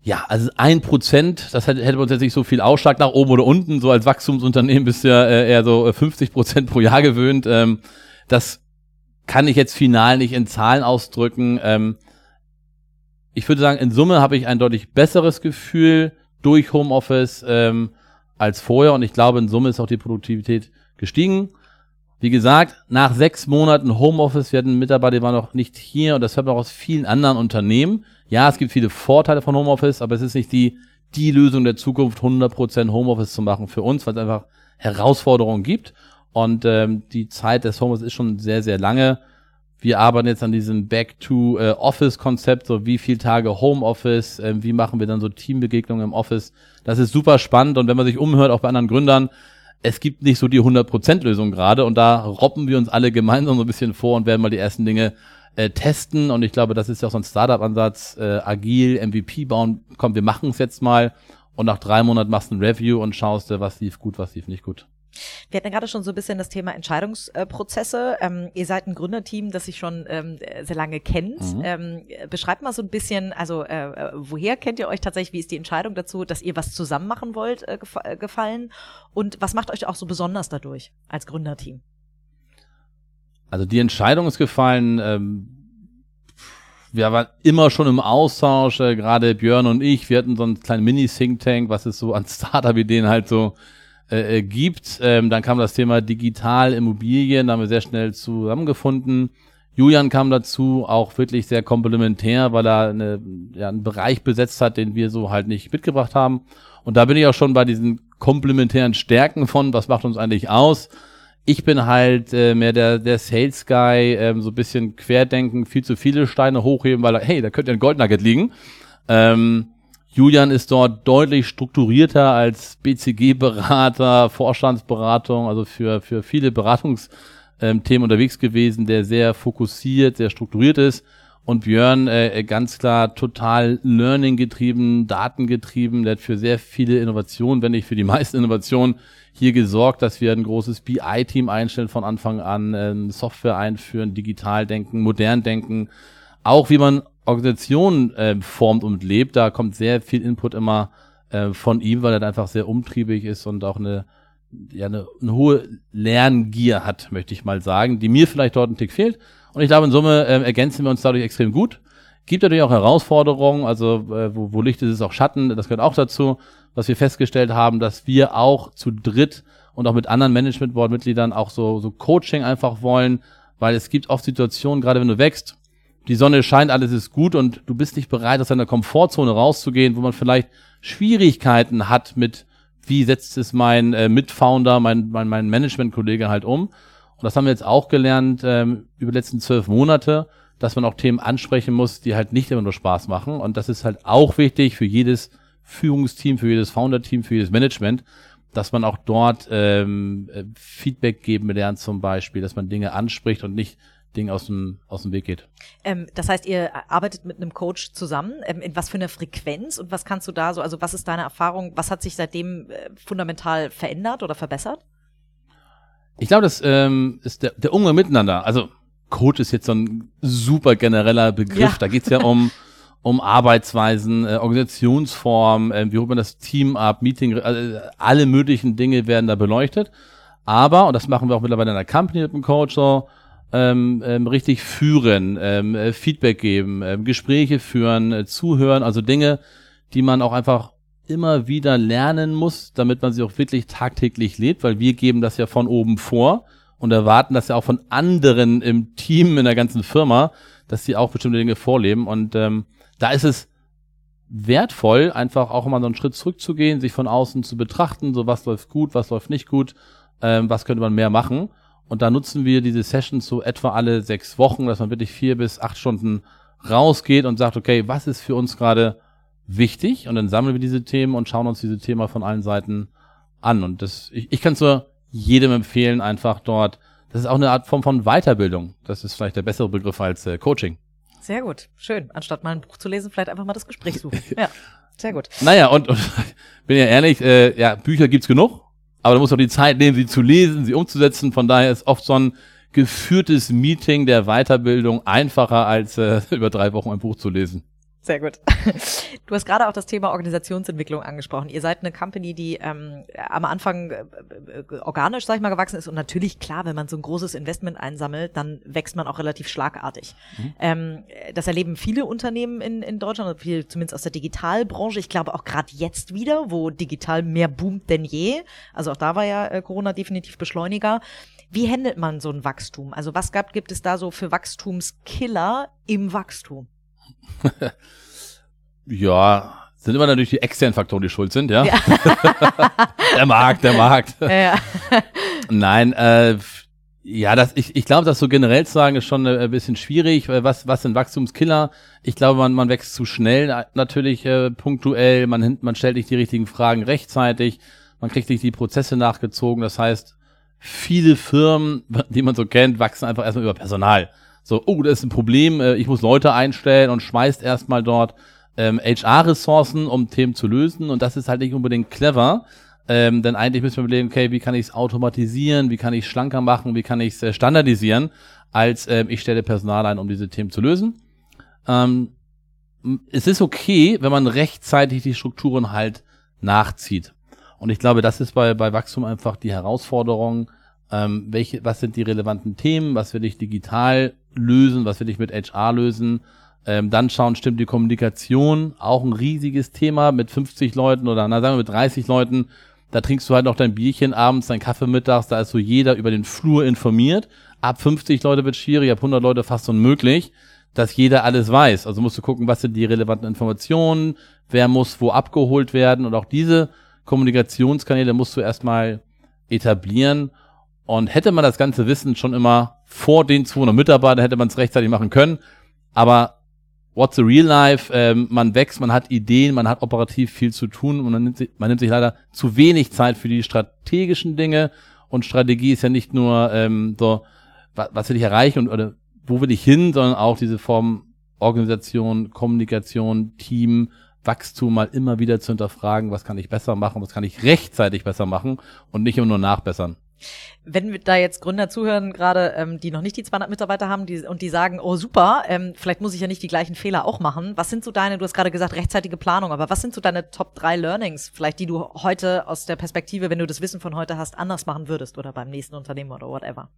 Ja, also ein Prozent, das hätte, hätte uns jetzt nicht so viel Ausschlag nach oben oder unten. So als Wachstumsunternehmen bist du ja äh, eher so 50 Prozent pro Jahr gewöhnt. Ähm, das kann ich jetzt final nicht in Zahlen ausdrücken. Ähm, ich würde sagen, in Summe habe ich ein deutlich besseres Gefühl durch Homeoffice ähm, als vorher und ich glaube, in Summe ist auch die Produktivität gestiegen. Wie gesagt, nach sechs Monaten Homeoffice werden Mitarbeiter, die waren noch nicht hier und das hört man auch aus vielen anderen Unternehmen. Ja, es gibt viele Vorteile von Homeoffice, aber es ist nicht die, die Lösung der Zukunft, 100% Homeoffice zu machen für uns, weil es einfach Herausforderungen gibt. Und ähm, die Zeit des Homeoffice ist schon sehr, sehr lange. Wir arbeiten jetzt an diesem Back-to-Office-Konzept, so wie viele Tage Homeoffice, äh, wie machen wir dann so Teambegegnungen im Office. Das ist super spannend und wenn man sich umhört, auch bei anderen Gründern, es gibt nicht so die 100%-Lösung gerade und da robben wir uns alle gemeinsam so ein bisschen vor und werden mal die ersten Dinge äh, testen und ich glaube, das ist ja auch so ein Startup-Ansatz, äh, agil, MVP bauen, komm, wir machen es jetzt mal und nach drei Monaten machst du ein Review und schaust, was lief gut, was lief nicht gut.
Wir hatten ja gerade schon so ein bisschen das Thema Entscheidungsprozesse. Ähm, ihr seid ein Gründerteam, das sich schon ähm, sehr lange kennt. Mhm. Ähm, beschreibt mal so ein bisschen, also äh, woher kennt ihr euch tatsächlich? Wie ist die Entscheidung dazu, dass ihr was zusammen machen wollt, äh, gef äh, gefallen? Und was macht euch auch so besonders dadurch als Gründerteam?
Also die Entscheidung ist gefallen. Ähm wir waren immer schon im Austausch, äh, gerade Björn und ich. Wir hatten so einen kleinen Mini-Think Tank, was es so an Startup-Ideen halt so äh, äh, gibt. Ähm, dann kam das Thema Digital Immobilien, da haben wir sehr schnell zusammengefunden. Julian kam dazu, auch wirklich sehr komplementär, weil er eine, ja, einen Bereich besetzt hat, den wir so halt nicht mitgebracht haben. Und da bin ich auch schon bei diesen komplementären Stärken von, was macht uns eigentlich aus? Ich bin halt äh, mehr der, der Sales Guy, ähm, so ein bisschen querdenken, viel zu viele Steine hochheben, weil, hey, da könnte ein Goldnugget liegen. Ähm, Julian ist dort deutlich strukturierter als BCG-Berater, Vorstandsberatung, also für, für viele Beratungsthemen ähm, unterwegs gewesen, der sehr fokussiert, sehr strukturiert ist. Und Björn äh, ganz klar total Learning getrieben, Daten getrieben, der hat für sehr viele Innovationen, wenn nicht für die meisten Innovationen, hier gesorgt, dass wir ein großes BI-Team einstellen von Anfang an, äh, Software einführen, digital denken, modern denken, auch wie man Organisation äh, formt und lebt, da kommt sehr viel Input immer äh, von ihm, weil er einfach sehr umtriebig ist und auch eine, ja, eine, eine hohe Lerngier hat, möchte ich mal sagen, die mir vielleicht dort ein Tick fehlt. Und ich glaube, in Summe äh, ergänzen wir uns dadurch extrem gut. Gibt natürlich auch Herausforderungen, also äh, wo, wo Licht ist, ist auch Schatten, das gehört auch dazu, was wir festgestellt haben, dass wir auch zu dritt und auch mit anderen Management-Board-Mitgliedern auch so, so Coaching einfach wollen, weil es gibt oft Situationen, gerade wenn du wächst, die Sonne scheint, alles ist gut und du bist nicht bereit, aus deiner Komfortzone rauszugehen, wo man vielleicht Schwierigkeiten hat mit, wie setzt es mein äh, Mitfounder, mein, mein, mein Management-Kollege halt um. Und das haben wir jetzt auch gelernt ähm, über die letzten zwölf Monate, dass man auch Themen ansprechen muss, die halt nicht immer nur Spaß machen. Und das ist halt auch wichtig für jedes Führungsteam, für jedes Founder-Team, für jedes Management, dass man auch dort ähm, äh, Feedback geben lernt zum Beispiel, dass man Dinge anspricht und nicht Dinge aus dem, aus dem Weg geht.
Ähm, das heißt, ihr arbeitet mit einem Coach zusammen. Ähm, in was für einer Frequenz und was kannst du da so, also was ist deine Erfahrung, was hat sich seitdem äh, fundamental verändert oder verbessert?
Ich glaube, das ähm, ist der, der Umgang miteinander. Also Coach ist jetzt so ein super genereller Begriff. Ja. Da geht's ja um um Arbeitsweisen, äh, Organisationsformen, äh, wie holt man das Team ab, Meeting, äh, alle möglichen Dinge werden da beleuchtet. Aber, und das machen wir auch mittlerweile in der Company mit dem Coach so, ähm, ähm, richtig führen, ähm, äh, Feedback geben, ähm, Gespräche führen, äh, zuhören, also Dinge, die man auch einfach immer wieder lernen muss, damit man sie auch wirklich tagtäglich lebt, weil wir geben das ja von oben vor und erwarten das ja auch von anderen im Team, in der ganzen Firma, dass sie auch bestimmte Dinge vorleben und ähm, da ist es wertvoll, einfach auch immer so einen Schritt zurückzugehen, sich von außen zu betrachten, so was läuft gut, was läuft nicht gut, ähm, was könnte man mehr machen. Und da nutzen wir diese Sessions so etwa alle sechs Wochen, dass man wirklich vier bis acht Stunden rausgeht und sagt, okay, was ist für uns gerade wichtig? Und dann sammeln wir diese Themen und schauen uns diese Themen von allen Seiten an. Und das, ich, ich kann es nur jedem empfehlen, einfach dort. Das ist auch eine Art Form von Weiterbildung. Das ist vielleicht der bessere Begriff als äh, Coaching.
Sehr gut, schön. Anstatt mal ein Buch zu lesen, vielleicht einfach mal das Gespräch suchen. Ja, sehr gut.
Naja, und, und bin ja ehrlich, äh, ja, Bücher gibt's genug, aber da muss auch die Zeit nehmen, sie zu lesen, sie umzusetzen. Von daher ist oft so ein geführtes Meeting der Weiterbildung einfacher, als äh, über drei Wochen ein Buch zu lesen.
Sehr gut. Du hast gerade auch das Thema Organisationsentwicklung angesprochen. Ihr seid eine Company, die ähm, am Anfang äh, äh, organisch, sag ich mal, gewachsen ist. Und natürlich, klar, wenn man so ein großes Investment einsammelt, dann wächst man auch relativ schlagartig. Mhm. Ähm, das erleben viele Unternehmen in, in Deutschland, viel, zumindest aus der Digitalbranche. Ich glaube auch gerade jetzt wieder, wo digital mehr boomt denn je. Also auch da war ja äh, Corona definitiv Beschleuniger. Wie handelt man so ein Wachstum? Also was gab, gibt es da so für Wachstumskiller im Wachstum?
ja, sind immer natürlich die externen Faktoren, die schuld sind, ja. ja. der Markt, der Markt. Ja. Nein, äh, ja, das, ich, ich glaube, das so generell zu sagen, ist schon äh, ein bisschen schwierig. Was, was sind Wachstumskiller? Ich glaube, man, man wächst zu schnell, natürlich äh, punktuell, man, man stellt nicht die richtigen Fragen rechtzeitig, man kriegt nicht die Prozesse nachgezogen. Das heißt, viele Firmen, die man so kennt, wachsen einfach erstmal über Personal. So, oh, das ist ein Problem, äh, ich muss Leute einstellen und schmeißt erstmal dort ähm, HR-Ressourcen, um Themen zu lösen. Und das ist halt nicht unbedingt clever. Ähm, denn eigentlich müssen wir überlegen, okay, wie kann ich es automatisieren, wie kann ich es schlanker machen, wie kann ich es äh, standardisieren, als äh, ich stelle Personal ein, um diese Themen zu lösen. Ähm, es ist okay, wenn man rechtzeitig die Strukturen halt nachzieht. Und ich glaube, das ist bei, bei Wachstum einfach die Herausforderung, ähm, welche, was sind die relevanten Themen, was will ich digital lösen, was will ich mit HR lösen. Ähm, dann schauen, stimmt die Kommunikation, auch ein riesiges Thema mit 50 Leuten oder na sagen wir mit 30 Leuten. Da trinkst du halt noch dein Bierchen abends, dein Kaffee mittags, da ist so jeder über den Flur informiert. Ab 50 Leute wird schwierig, ab 100 Leute fast unmöglich, dass jeder alles weiß. Also musst du gucken, was sind die relevanten Informationen, wer muss wo abgeholt werden und auch diese Kommunikationskanäle musst du erstmal etablieren. Und hätte man das ganze Wissen schon immer vor den 200 Mitarbeitern, hätte man es rechtzeitig machen können. Aber what's the real life? Ähm, man wächst, man hat Ideen, man hat operativ viel zu tun und man nimmt, sich, man nimmt sich leider zu wenig Zeit für die strategischen Dinge. Und Strategie ist ja nicht nur ähm, so, was, was will ich erreichen und oder wo will ich hin, sondern auch diese Form Organisation, Kommunikation, Team, Wachstum mal immer wieder zu hinterfragen, was kann ich besser machen, was kann ich rechtzeitig besser machen und nicht immer nur nachbessern.
Wenn da jetzt Gründer zuhören, gerade ähm, die noch nicht die 200 Mitarbeiter haben die, und die sagen, oh super, ähm, vielleicht muss ich ja nicht die gleichen Fehler auch machen. Was sind so deine, du hast gerade gesagt, rechtzeitige Planung, aber was sind so deine Top 3 Learnings, vielleicht die du heute aus der Perspektive, wenn du das Wissen von heute hast, anders machen würdest oder beim nächsten Unternehmen oder whatever?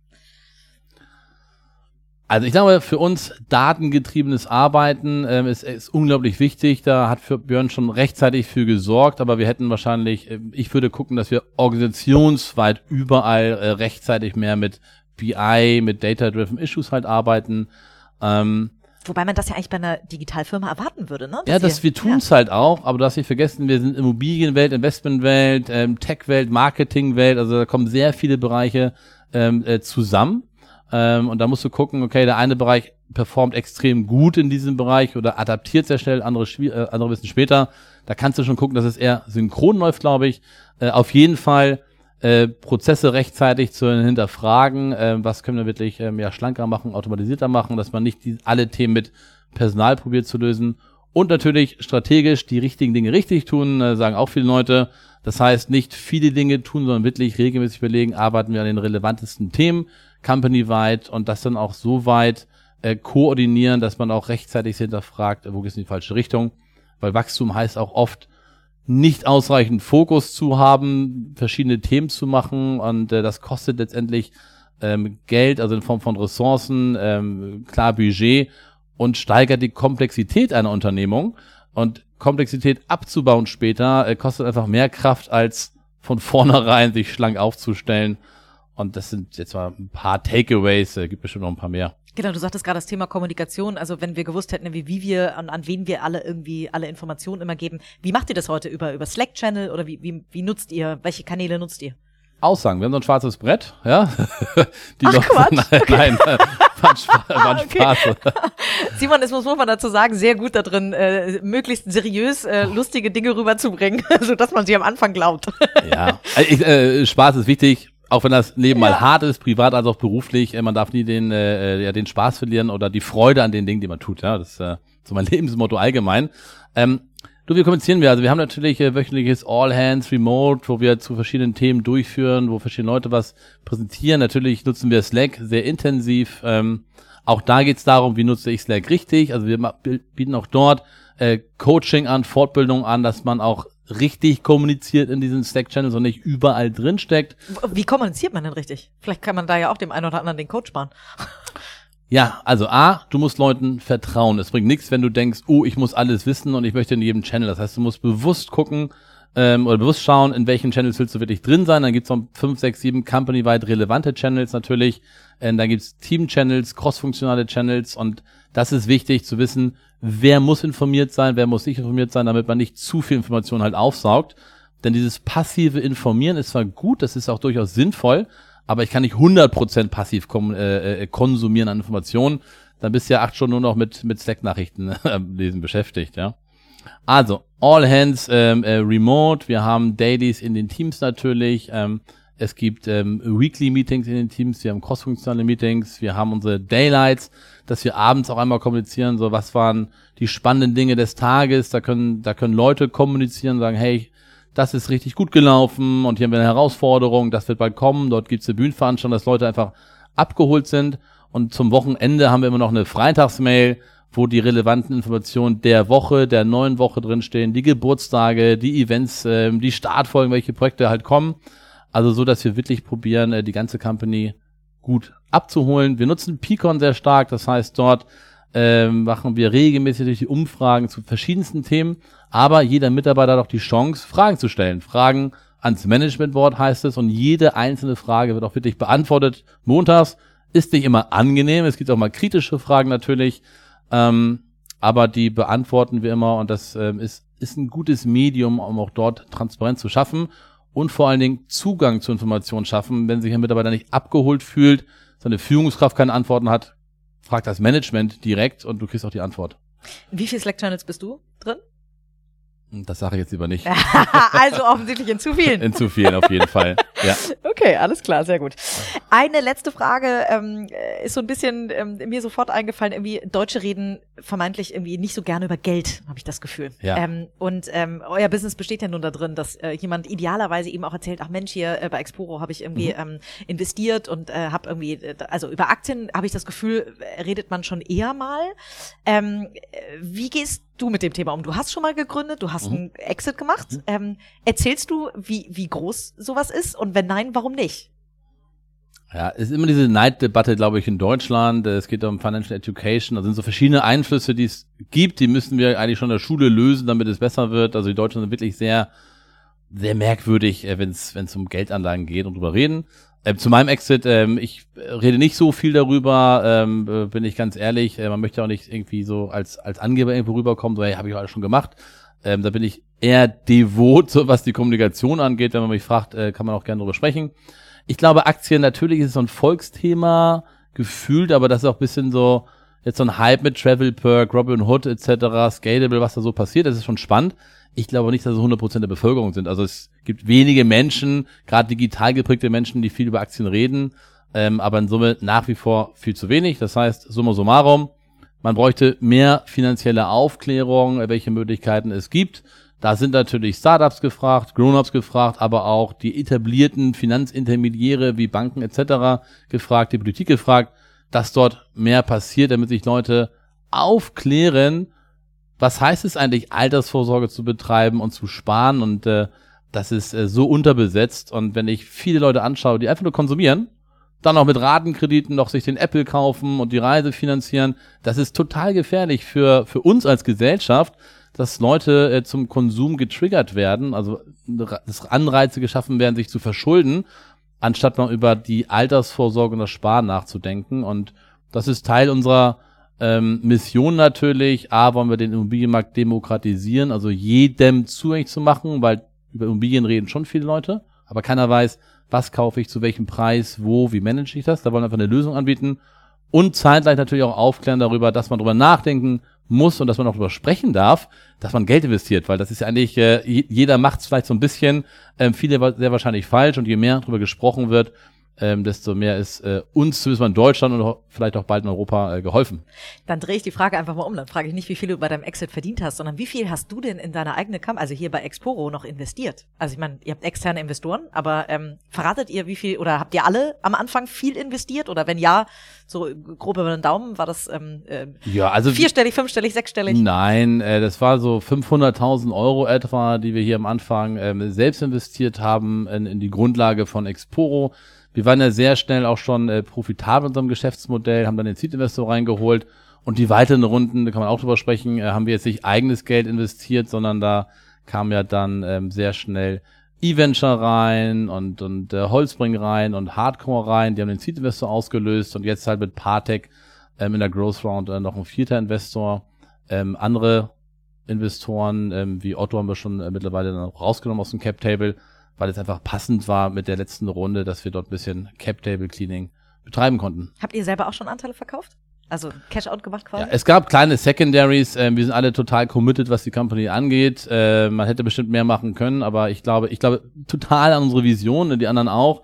Also ich glaube, für uns datengetriebenes Arbeiten ähm, ist, ist unglaublich wichtig. Da hat für Björn schon rechtzeitig für gesorgt, aber wir hätten wahrscheinlich, äh, ich würde gucken, dass wir organisationsweit überall äh, rechtzeitig mehr mit BI, mit Data-Driven Issues halt arbeiten.
Ähm, Wobei man das ja eigentlich bei einer Digitalfirma erwarten würde, ne?
Dass ja, das, wir tun es ja. halt auch, aber du hast nicht vergessen, wir sind Immobilienwelt, Investmentwelt, ähm, Techwelt, Marketingwelt, also da kommen sehr viele Bereiche ähm, äh, zusammen. Ähm, und da musst du gucken, okay, der eine Bereich performt extrem gut in diesem Bereich oder adaptiert sehr schnell, andere, äh, andere wissen später. Da kannst du schon gucken, dass es eher synchron läuft, glaube ich. Äh, auf jeden Fall äh, Prozesse rechtzeitig zu hinterfragen, äh, was können wir wirklich ähm, ja, schlanker machen, automatisierter machen, dass man nicht die, alle Themen mit Personal probiert zu lösen. Und natürlich strategisch die richtigen Dinge richtig tun, äh, sagen auch viele Leute. Das heißt, nicht viele Dinge tun, sondern wirklich regelmäßig überlegen, arbeiten wir an den relevantesten Themen, company-weit und das dann auch so weit äh, koordinieren, dass man auch rechtzeitig hinterfragt, wo geht es in die falsche Richtung. Weil Wachstum heißt auch oft, nicht ausreichend Fokus zu haben, verschiedene Themen zu machen und äh, das kostet letztendlich ähm, Geld, also in Form von Ressourcen, ähm, klar Budget und steigert die Komplexität einer Unternehmung und Komplexität abzubauen später äh, kostet einfach mehr Kraft als von vornherein sich schlank aufzustellen und das sind jetzt mal ein paar Takeaways, äh, gibt bestimmt noch ein paar mehr.
Genau, du sagtest gerade das Thema Kommunikation. Also wenn wir gewusst hätten, wie, wie wir an, an wen wir alle irgendwie alle Informationen immer geben. Wie macht ihr das heute über über Slack Channel oder wie, wie wie nutzt ihr? Welche Kanäle nutzt ihr?
Aussagen. Wir haben so ein schwarzes Brett, ja.
Die Ach, Quatsch. Nein,
okay. nein, war, Spaß, war Spaß.
Simon ist, muss man dazu sagen, sehr gut da drin, äh, möglichst seriös äh, lustige Dinge rüberzubringen, so dass man sie am Anfang glaubt.
ja, also ich, äh, Spaß ist wichtig auch wenn das Leben ja. mal hart ist, privat als auch beruflich, äh, man darf nie den, äh, äh, ja, den Spaß verlieren oder die Freude an den Dingen, die man tut. Ja, das ist äh, so mein Lebensmotto allgemein. Ähm, du, wie kommunizieren wir? Also wir haben natürlich äh, wöchentliches All Hands Remote, wo wir zu verschiedenen Themen durchführen, wo verschiedene Leute was präsentieren. Natürlich nutzen wir Slack sehr intensiv. Ähm, auch da geht es darum, wie nutze ich Slack richtig. Also wir bieten auch dort äh, Coaching an, Fortbildung an, dass man auch richtig kommuniziert in diesen Slack-Channels und nicht überall drin steckt.
Wie kommuniziert man denn richtig? Vielleicht kann man da ja auch dem einen oder anderen den Code sparen.
Ja, also A, du musst Leuten vertrauen. Es bringt nichts, wenn du denkst, oh, ich muss alles wissen und ich möchte in jedem Channel. Das heißt, du musst bewusst gucken ähm, oder bewusst schauen, in welchen Channels willst du wirklich drin sein. Dann gibt's noch fünf, sechs, sieben company-weit relevante Channels natürlich. Ähm, dann gibt's Team-Channels, cross-funktionale Channels und das ist wichtig zu wissen, wer muss informiert sein, wer muss nicht informiert sein, damit man nicht zu viel Information halt aufsaugt. Denn dieses passive Informieren ist zwar gut, das ist auch durchaus sinnvoll, aber ich kann nicht 100% passiv äh, äh, konsumieren an Informationen. Dann bist du ja acht Stunden nur noch mit, mit Slack-Nachrichten äh, lesen beschäftigt, ja. Also, All Hands ähm, äh, Remote, wir haben Dailies in den Teams natürlich, ähm, es gibt ähm, Weekly Meetings in den Teams, wir haben crossfunktionale Meetings, wir haben unsere Daylights, dass wir abends auch einmal kommunizieren, so was waren die spannenden Dinge des Tages, da können, da können Leute kommunizieren, sagen, hey, das ist richtig gut gelaufen und hier haben wir eine Herausforderung, das wird bald kommen, dort gibt es eine Bühnenveranstaltung, dass Leute einfach abgeholt sind. Und zum Wochenende haben wir immer noch eine Freitagsmail, wo die relevanten Informationen der Woche, der neuen Woche drinstehen, die Geburtstage, die Events, äh, die Startfolgen, welche Projekte halt kommen also so, dass wir wirklich probieren, äh, die ganze Company gut abzuholen. Wir nutzen Picon sehr stark, das heißt, dort ähm, machen wir regelmäßig die Umfragen zu verschiedensten Themen, aber jeder Mitarbeiter hat auch die Chance, Fragen zu stellen. Fragen ans Managementboard heißt es und jede einzelne Frage wird auch wirklich beantwortet. Montags ist nicht immer angenehm, es gibt auch mal kritische Fragen natürlich, ähm, aber die beantworten wir immer und das ähm, ist, ist ein gutes Medium, um auch dort Transparenz zu schaffen und vor allen Dingen Zugang zu Informationen schaffen. Wenn sich ein Mitarbeiter nicht abgeholt fühlt, seine Führungskraft keine Antworten hat, fragt das Management direkt und du kriegst auch die Antwort.
In wie viele Slack-Channels bist du drin?
Das sage ich jetzt lieber nicht.
also offensichtlich in zu vielen.
In zu vielen auf jeden Fall. Ja.
Okay, alles klar, sehr gut. Eine letzte Frage ähm, ist so ein bisschen ähm, mir sofort eingefallen. Irgendwie Deutsche reden vermeintlich irgendwie nicht so gerne über Geld, habe ich das Gefühl.
Ja.
Ähm, und ähm, euer Business besteht ja nun da drin, dass äh, jemand idealerweise eben auch erzählt, ach Mensch, hier äh, bei Exporo habe ich irgendwie mhm. ähm, investiert und äh, habe irgendwie, äh, also über Aktien habe ich das Gefühl, redet man schon eher mal. Ähm, wie gehst du mit dem Thema um? Du hast schon mal gegründet, du hast mhm. einen Exit gemacht. Mhm. Ähm, erzählst du, wie, wie groß sowas ist? Und wenn nein, warum nicht?
Ja, es ist immer diese Neiddebatte, glaube ich, in Deutschland. Es geht um Financial Education. Da sind so verschiedene Einflüsse, die es gibt. Die müssen wir eigentlich schon in der Schule lösen, damit es besser wird. Also die Deutschen sind wirklich sehr, sehr merkwürdig, äh, wenn es um Geldanlagen geht und drüber reden. Ähm, zu meinem Exit, ähm, ich rede nicht so viel darüber, ähm, äh, bin ich ganz ehrlich. Äh, man möchte auch nicht irgendwie so als, als Angeber irgendwo rüberkommen, so, hey, habe ich alles schon gemacht. Ähm, da bin ich eher devot, was die Kommunikation angeht. Wenn man mich fragt, äh, kann man auch gerne darüber sprechen. Ich glaube, Aktien, natürlich ist es so ein Volksthema gefühlt, aber das ist auch bisschen so, jetzt so ein Hype mit Travel Perk, Robin Hood etc., Scalable, was da so passiert, das ist schon spannend. Ich glaube nicht, dass es 100% der Bevölkerung sind. Also es gibt wenige Menschen, gerade digital geprägte Menschen, die viel über Aktien reden, ähm, aber in Summe nach wie vor viel zu wenig. Das heißt, summa summarum, man bräuchte mehr finanzielle Aufklärung, welche Möglichkeiten es gibt. Da sind natürlich Startups gefragt, Grown-ups gefragt, aber auch die etablierten Finanzintermediäre wie Banken etc. gefragt, die Politik gefragt, dass dort mehr passiert, damit sich Leute aufklären, was heißt es eigentlich, Altersvorsorge zu betreiben und zu sparen und äh, das ist äh, so unterbesetzt und wenn ich viele Leute anschaue, die einfach nur konsumieren, dann auch mit Ratenkrediten noch sich den Apple kaufen und die Reise finanzieren, das ist total gefährlich für, für uns als Gesellschaft, dass Leute äh, zum Konsum getriggert werden, also dass Anreize geschaffen werden, sich zu verschulden, anstatt mal über die Altersvorsorge und das Sparen nachzudenken. Und das ist Teil unserer ähm, Mission natürlich. A, wollen wir den Immobilienmarkt demokratisieren, also jedem zugänglich zu machen, weil über Immobilien reden schon viele Leute, aber keiner weiß, was kaufe ich, zu welchem Preis, wo, wie manage ich das. Da wollen wir einfach eine Lösung anbieten und zeitgleich natürlich auch aufklären darüber, dass man darüber nachdenken muss und dass man auch darüber sprechen darf, dass man Geld investiert, weil das ist ja eigentlich, äh, jeder macht es vielleicht so ein bisschen, ähm, viele sehr wahrscheinlich falsch und je mehr darüber gesprochen wird, ähm, desto mehr ist äh, uns, zumindest mal in Deutschland und vielleicht auch bald in Europa, äh, geholfen.
Dann drehe ich die Frage einfach mal um. Dann frage ich nicht, wie viel du bei deinem Exit verdient hast, sondern wie viel hast du denn in deine eigene Kampagne, also hier bei Exporo, noch investiert? Also ich meine, ihr habt externe Investoren, aber ähm, verratet ihr, wie viel, oder habt ihr alle am Anfang viel investiert? Oder wenn ja, so grob über den Daumen, war das ähm, äh,
ja, also
vierstellig, fünfstellig, sechsstellig?
Nein, äh, das war so 500.000 Euro etwa, die wir hier am Anfang ähm, selbst investiert haben in, in die Grundlage von Exporo. Wir waren ja sehr schnell auch schon äh, profitabel in unserem Geschäftsmodell, haben dann den Seed-Investor reingeholt und die weiteren Runden, da kann man auch drüber sprechen, äh, haben wir jetzt nicht eigenes Geld investiert, sondern da kam ja dann ähm, sehr schnell E-Venture rein und, und äh, Holzbring rein und Hardcore rein, die haben den Seed-Investor ausgelöst und jetzt halt mit Partec ähm, in der Growth Round äh, noch ein vierter Investor. Ähm, andere Investoren ähm, wie Otto haben wir schon äh, mittlerweile dann auch rausgenommen aus dem Cap Table weil es einfach passend war mit der letzten Runde, dass wir dort ein bisschen Cap-Table-Cleaning betreiben konnten.
Habt ihr selber auch schon Anteile verkauft? Also Cash-out gemacht quasi?
Ja, es gab kleine Secondaries. Äh, wir sind alle total committed, was die Company angeht. Äh, man hätte bestimmt mehr machen können, aber ich glaube, ich glaube total an unsere Vision, die anderen auch.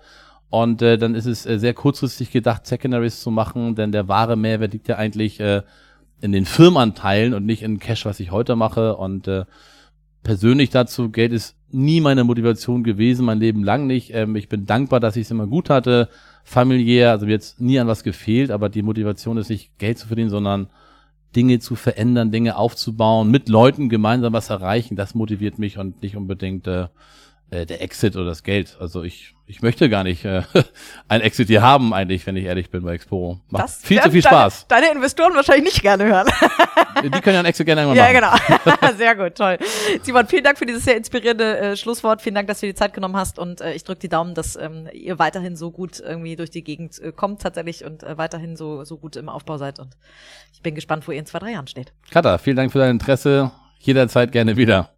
Und äh, dann ist es äh, sehr kurzfristig gedacht, Secondaries zu machen, denn der wahre Mehrwert liegt ja eigentlich äh, in den Firmenanteilen und nicht in Cash, was ich heute mache. Und äh, persönlich dazu, Geld ist nie meine Motivation gewesen, mein Leben lang nicht. Ähm, ich bin dankbar, dass ich es immer gut hatte, familiär, also mir jetzt nie an was gefehlt, aber die Motivation ist nicht Geld zu verdienen, sondern Dinge zu verändern, Dinge aufzubauen, mit Leuten gemeinsam was erreichen, das motiviert mich und nicht unbedingt äh, äh, der Exit oder das Geld. Also ich, ich möchte gar nicht äh, ein Exit hier haben, eigentlich, wenn ich ehrlich bin bei Expo. Macht das viel zu viel Spaß.
Deine, deine Investoren wahrscheinlich nicht gerne hören.
Die können ja ein Exit gerne irgendwann
machen. Ja, genau. Sehr gut, toll. Simon, vielen Dank für dieses sehr inspirierende äh, Schlusswort. Vielen Dank, dass du dir die Zeit genommen hast und äh, ich drücke die Daumen, dass ähm, ihr weiterhin so gut irgendwie durch die Gegend äh, kommt tatsächlich und äh, weiterhin so, so gut im Aufbau seid und ich bin gespannt, wo ihr in zwei, drei Jahren steht.
Katha, vielen Dank für dein Interesse. Jederzeit gerne wieder.